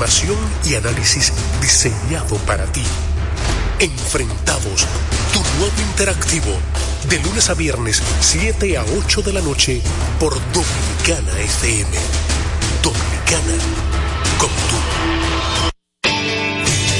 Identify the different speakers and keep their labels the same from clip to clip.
Speaker 1: información y análisis diseñado para ti. Enfrentados, tu nuevo interactivo, de lunes a viernes, 7 a 8 de la noche, por Dominicana FM. Dominicana, como tú.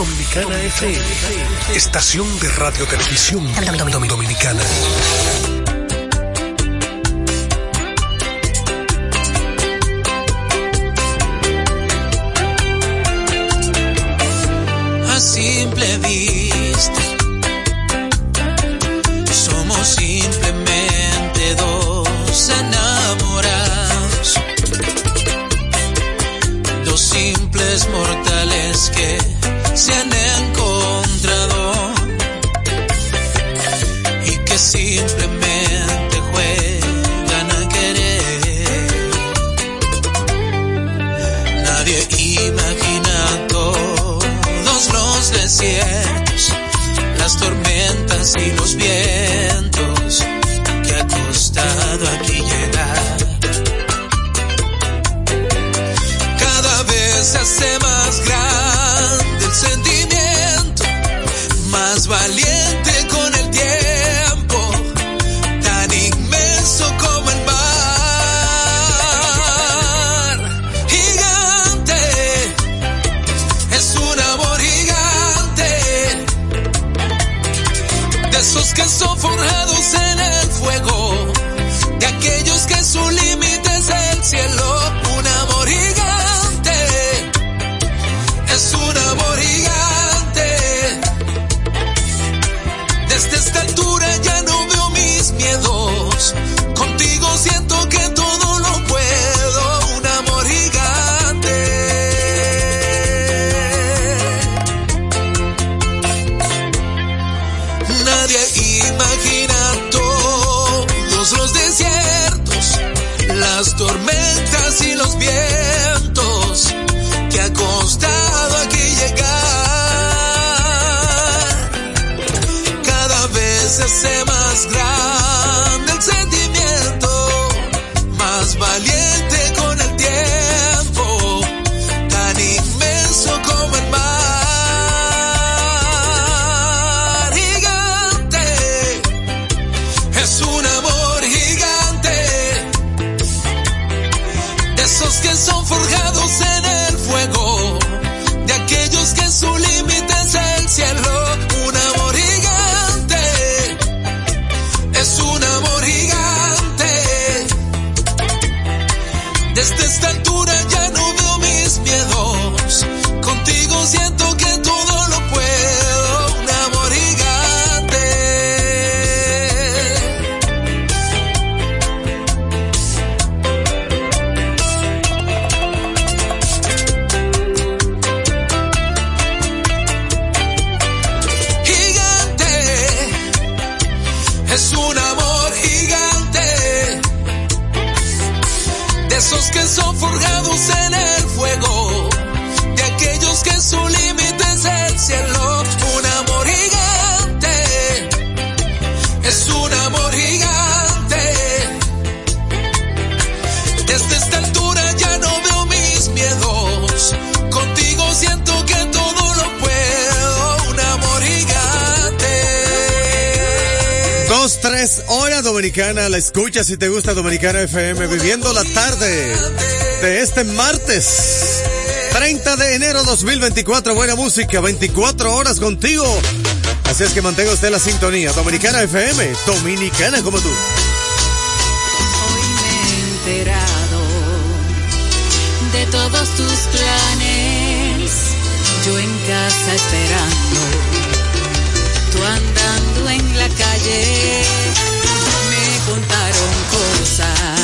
Speaker 1: Dominicana FM, estación de radio televisión dominicana.
Speaker 2: A simple vista, más valiente los vientos
Speaker 3: dominicana, la escucha si te gusta Dominicana FM, viviendo la tarde de este martes 30 de enero 2024. Buena música, 24 horas contigo. Así es que mantenga usted la sintonía. Dominicana FM, dominicana como tú.
Speaker 4: Hoy me he enterado de todos tus planes. Yo en casa esperando. Tú andando en la calle. Contaron cosas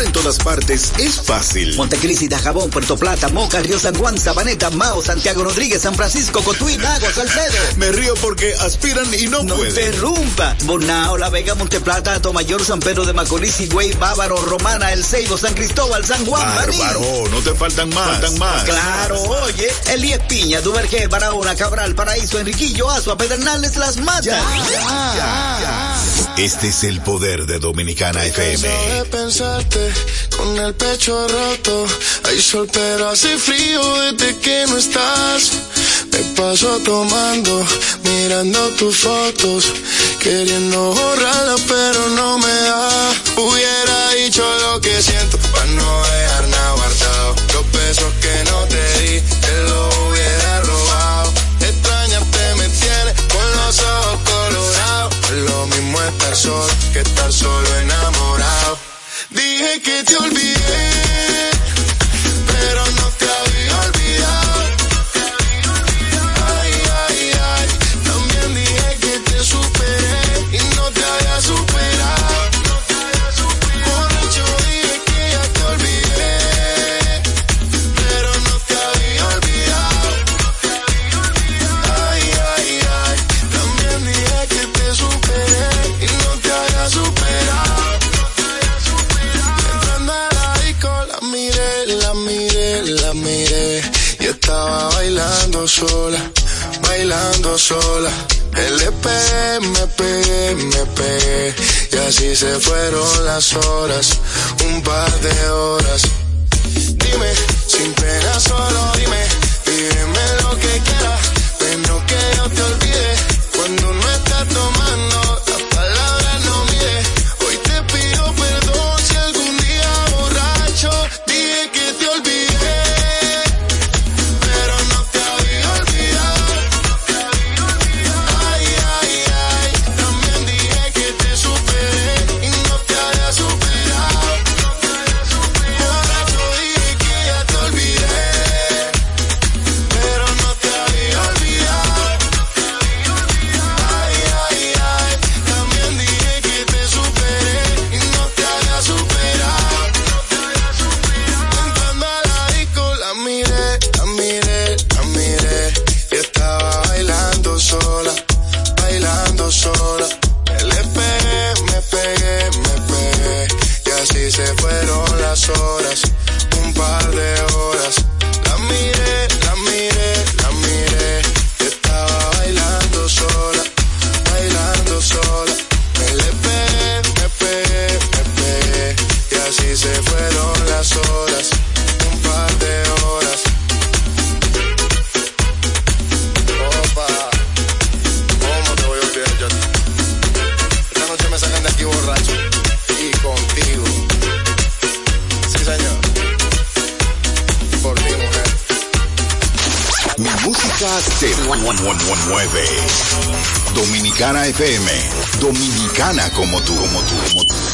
Speaker 4: En
Speaker 5: todas partes es fácil.
Speaker 6: Montecristi, Jabón, Puerto Plata, Moca, Río San Juan, Sabaneta, Mao, Santiago Rodríguez, San Francisco, Cotuí, Lago, Salcedo.
Speaker 5: Me río porque aspiran y no,
Speaker 6: No
Speaker 5: pueden.
Speaker 6: interrumpa. Bonao, La Vega, Monteplata, Tomayor, San Pedro de Macorís, Higüey, Bávaro, Romana, El Ceibo, San Cristóbal, San Juan.
Speaker 5: Bárbaro, no te faltan más. Faltan más.
Speaker 6: Claro, oye, Elías Piña, Duvergé, Barahona, Cabral, Paraíso, Enriquillo, Azua, Pedernales, Las Matas.
Speaker 5: Este es el poder de Dominicana FM.
Speaker 7: de pensarte con el pecho roto. Hay sol, pero hace frío desde que no estás. Me paso tomando, mirando tus fotos, queriendo borrarlas, pero no me da. Hubiera dicho lo que siento, para no dejar nada guardado. Los besos que no te di, te los solo que estar solo enamorado. Dije que te olvidé,
Speaker 5: podcast de
Speaker 8: Dominicana FM. Dominicana como tú, como tú, como tú.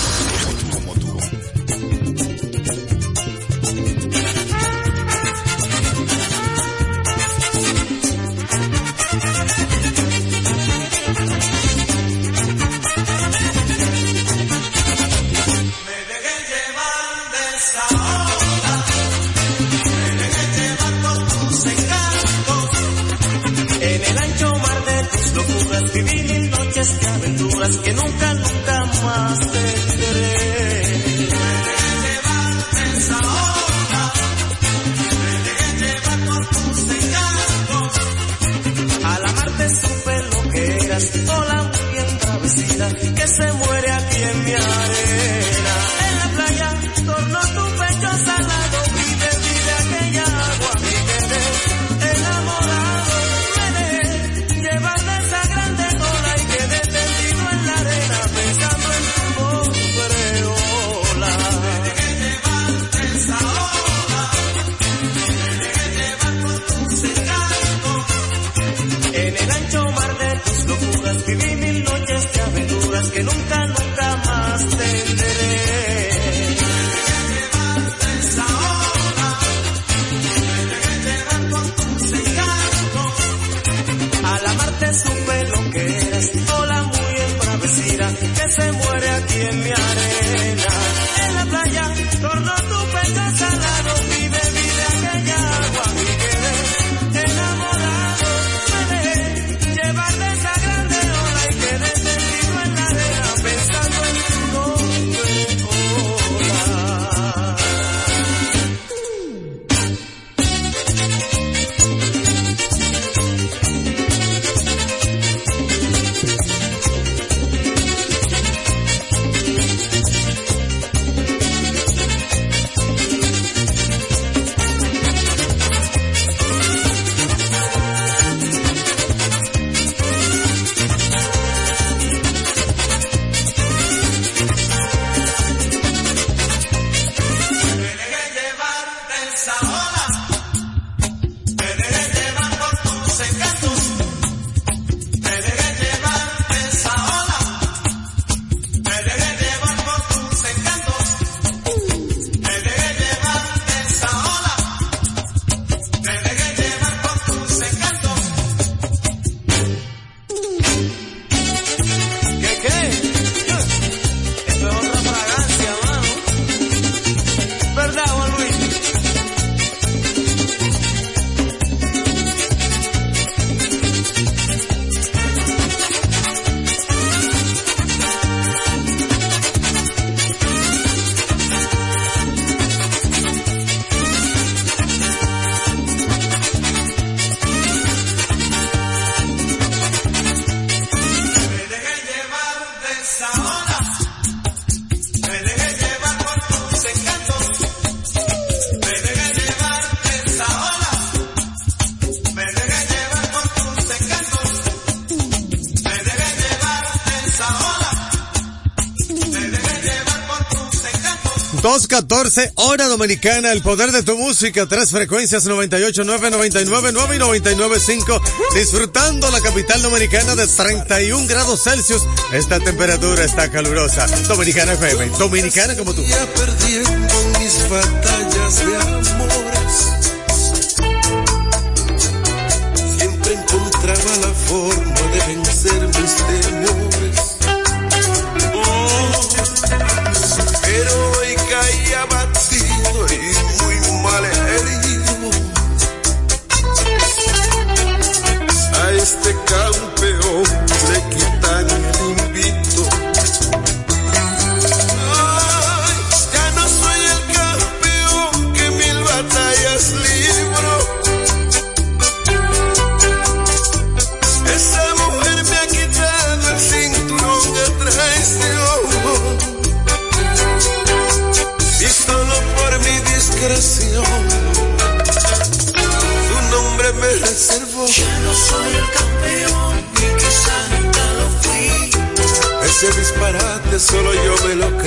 Speaker 3: 214, hora dominicana, el poder de tu música, tres frecuencias 98, 9, 99, 9 y 99, 5, disfrutando la capital dominicana de 31 grados Celsius. Esta temperatura está calurosa. Dominicana FM, dominicana como tú.
Speaker 9: Perdiendo mis batallas de amor. solo yo me lo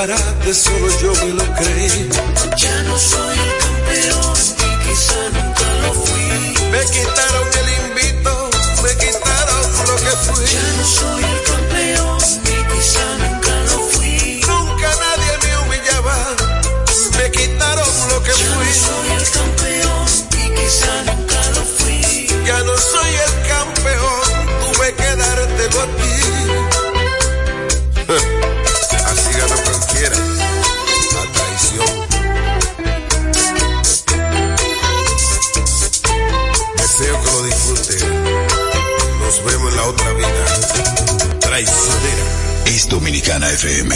Speaker 9: disparate, solo yo me lo creí. Ya no soy el campeón y quizá nunca lo fui. Me quitaron el invito, me quitaron lo que fui. Ya no soy el campeón.
Speaker 5: Dominicana FM.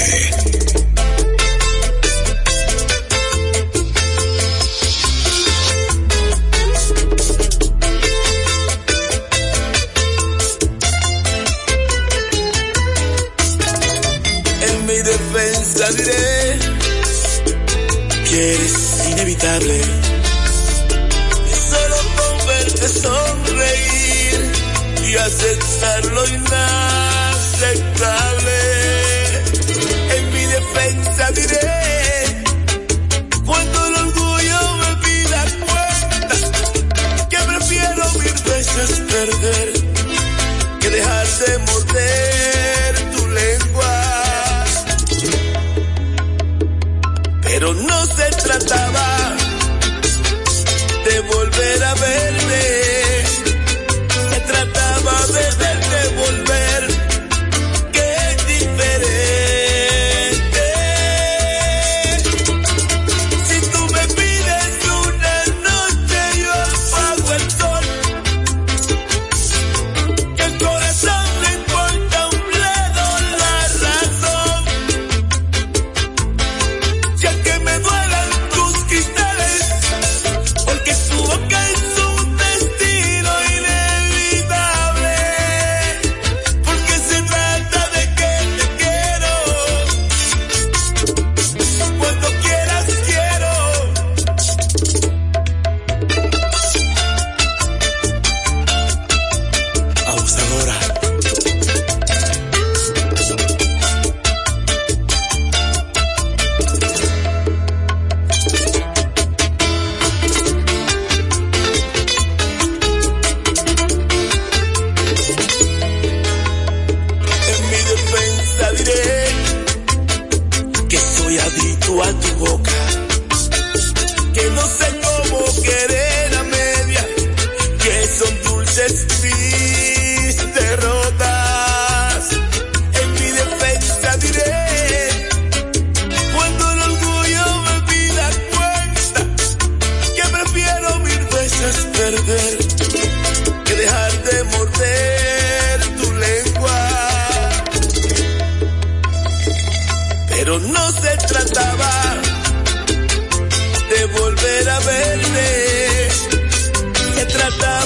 Speaker 9: En mi defensa diré que eres inevitable. Solo con verte sonreír y aceptarlo y nada inexplicable. En mi defensa diré.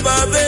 Speaker 9: va a.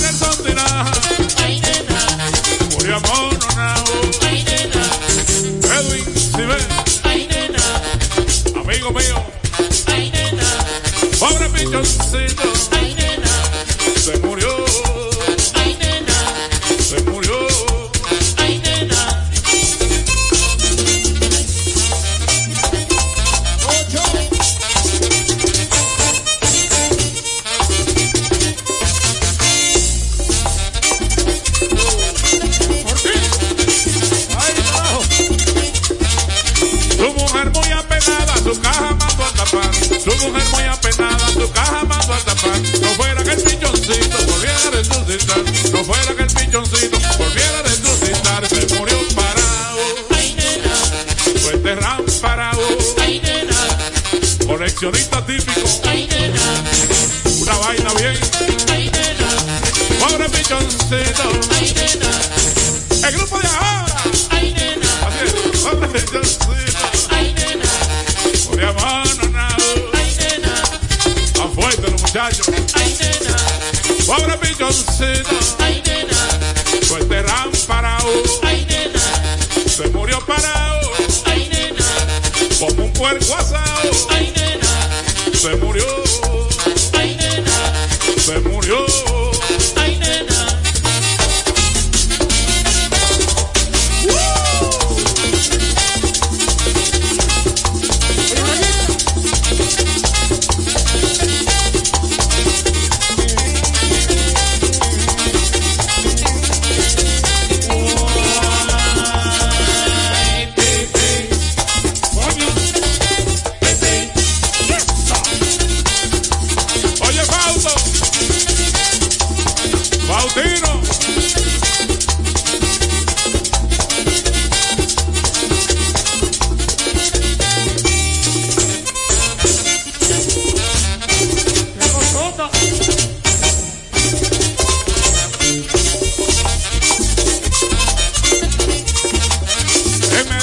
Speaker 10: mujer soltera. puerco asado. Ay. Se murió.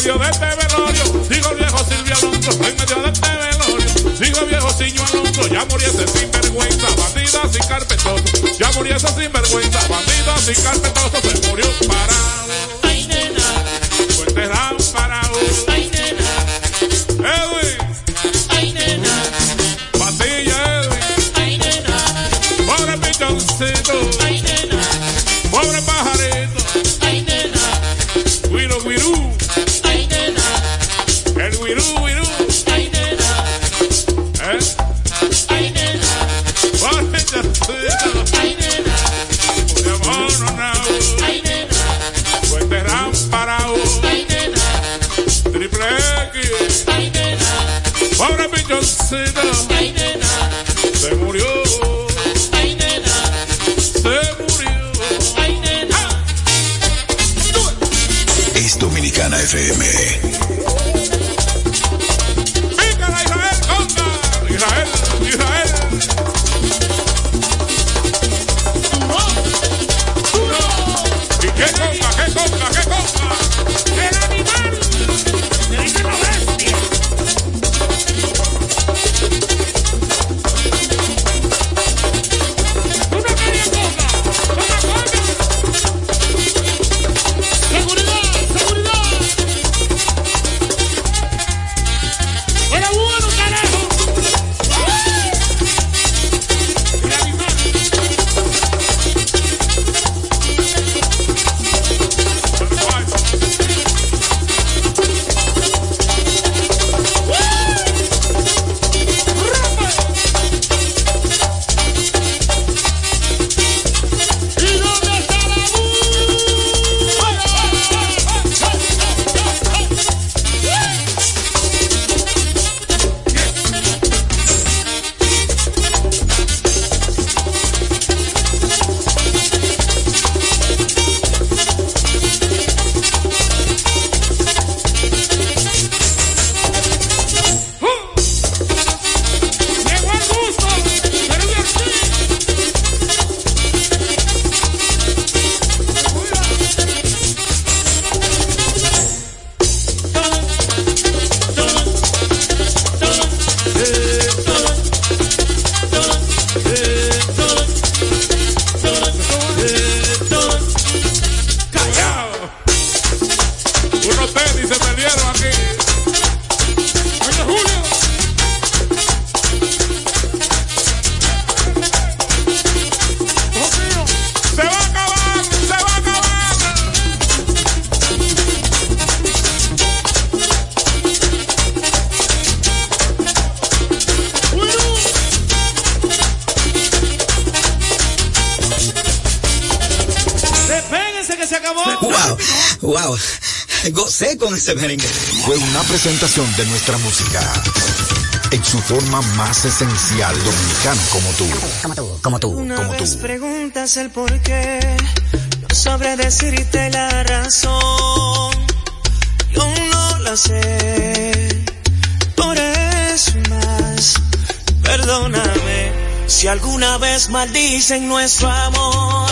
Speaker 10: medio de este velorio, digo viejo Silvio Alonso, en medio de este velorio, digo viejo Siño Alonso, ya morí ese sinvergüenza, bandidas y carpetoso, ya morí ese sinvergüenza, bandidas y carpetoso, se murió parado. Ay, nena.
Speaker 5: FM.
Speaker 6: Wow. Gocé con ese merengue.
Speaker 5: Fue una presentación de nuestra música en su forma más esencial dominicana como tú.
Speaker 11: Como tú, como tú.
Speaker 8: Una
Speaker 5: como
Speaker 8: vez
Speaker 5: tú.
Speaker 8: preguntas el por qué, no sabré decirte la razón. Yo no la sé. Por eso más, perdóname. Si alguna vez maldicen nuestro amor,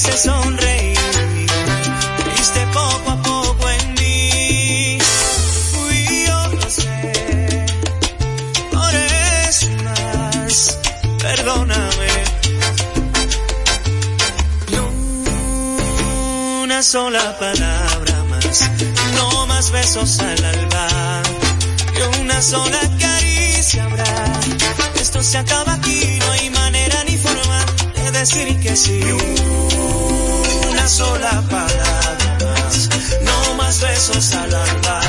Speaker 8: hice sonreír, viste poco a poco en mí. Fui yo, lo sé. Por eso más, perdóname. Ni una sola palabra más, no más besos al alba, y una sola caricia habrá. Esto se acaba aquí, no hay manera ni forma de decir que sí. Sola palabra más, no más besos al alba,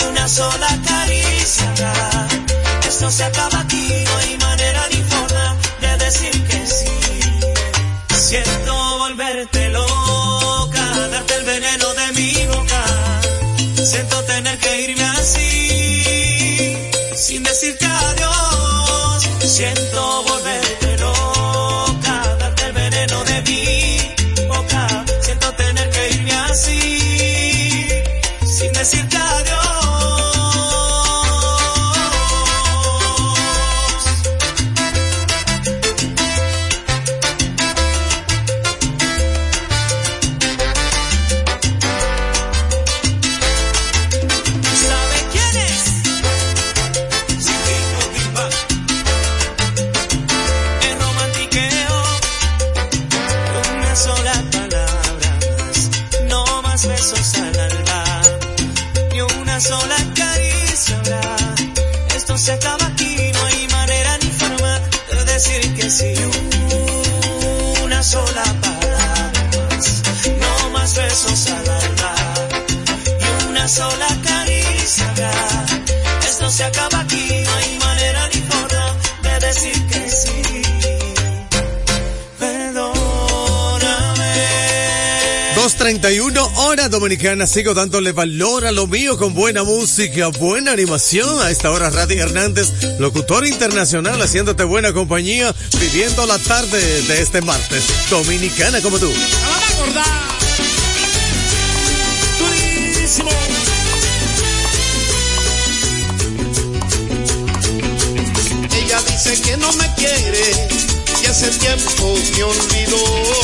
Speaker 8: ni una sola caricia. Esto se acaba aquí, no hay manera ni forma de decir que sí. Siento volverte loca, darte el veneno de mi boca. Siento tener que irme así, sin decirte adiós. Siento
Speaker 3: 2.31 hora dominicana, sigo dándole valor a lo mío con buena música, buena animación. A esta hora, Radi Hernández, locutor internacional, haciéndote buena compañía, viviendo la tarde de este martes. Dominicana como tú.
Speaker 12: Ella dice que no me quiere, que hace tiempo me olvidó.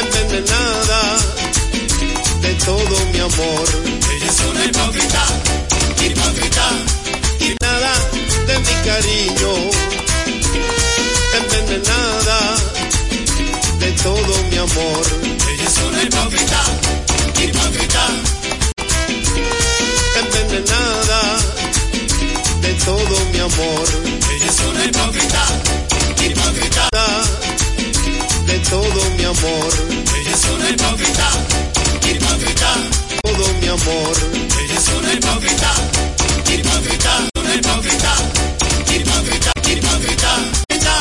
Speaker 12: envenenada de todo mi amor. Ella es una hipócrita, hipócrita, y nada de mi cariño, envenenada de todo mi amor. Ella es una hipócrita, hipócrita, envenenada de todo mi amor. Ella es una hipócrita, hipócrita todo mi amor. Ella es una hipócrita, hipócrita. Todo mi amor. Ella es una hipócrita, hipócrita, una hipócrita.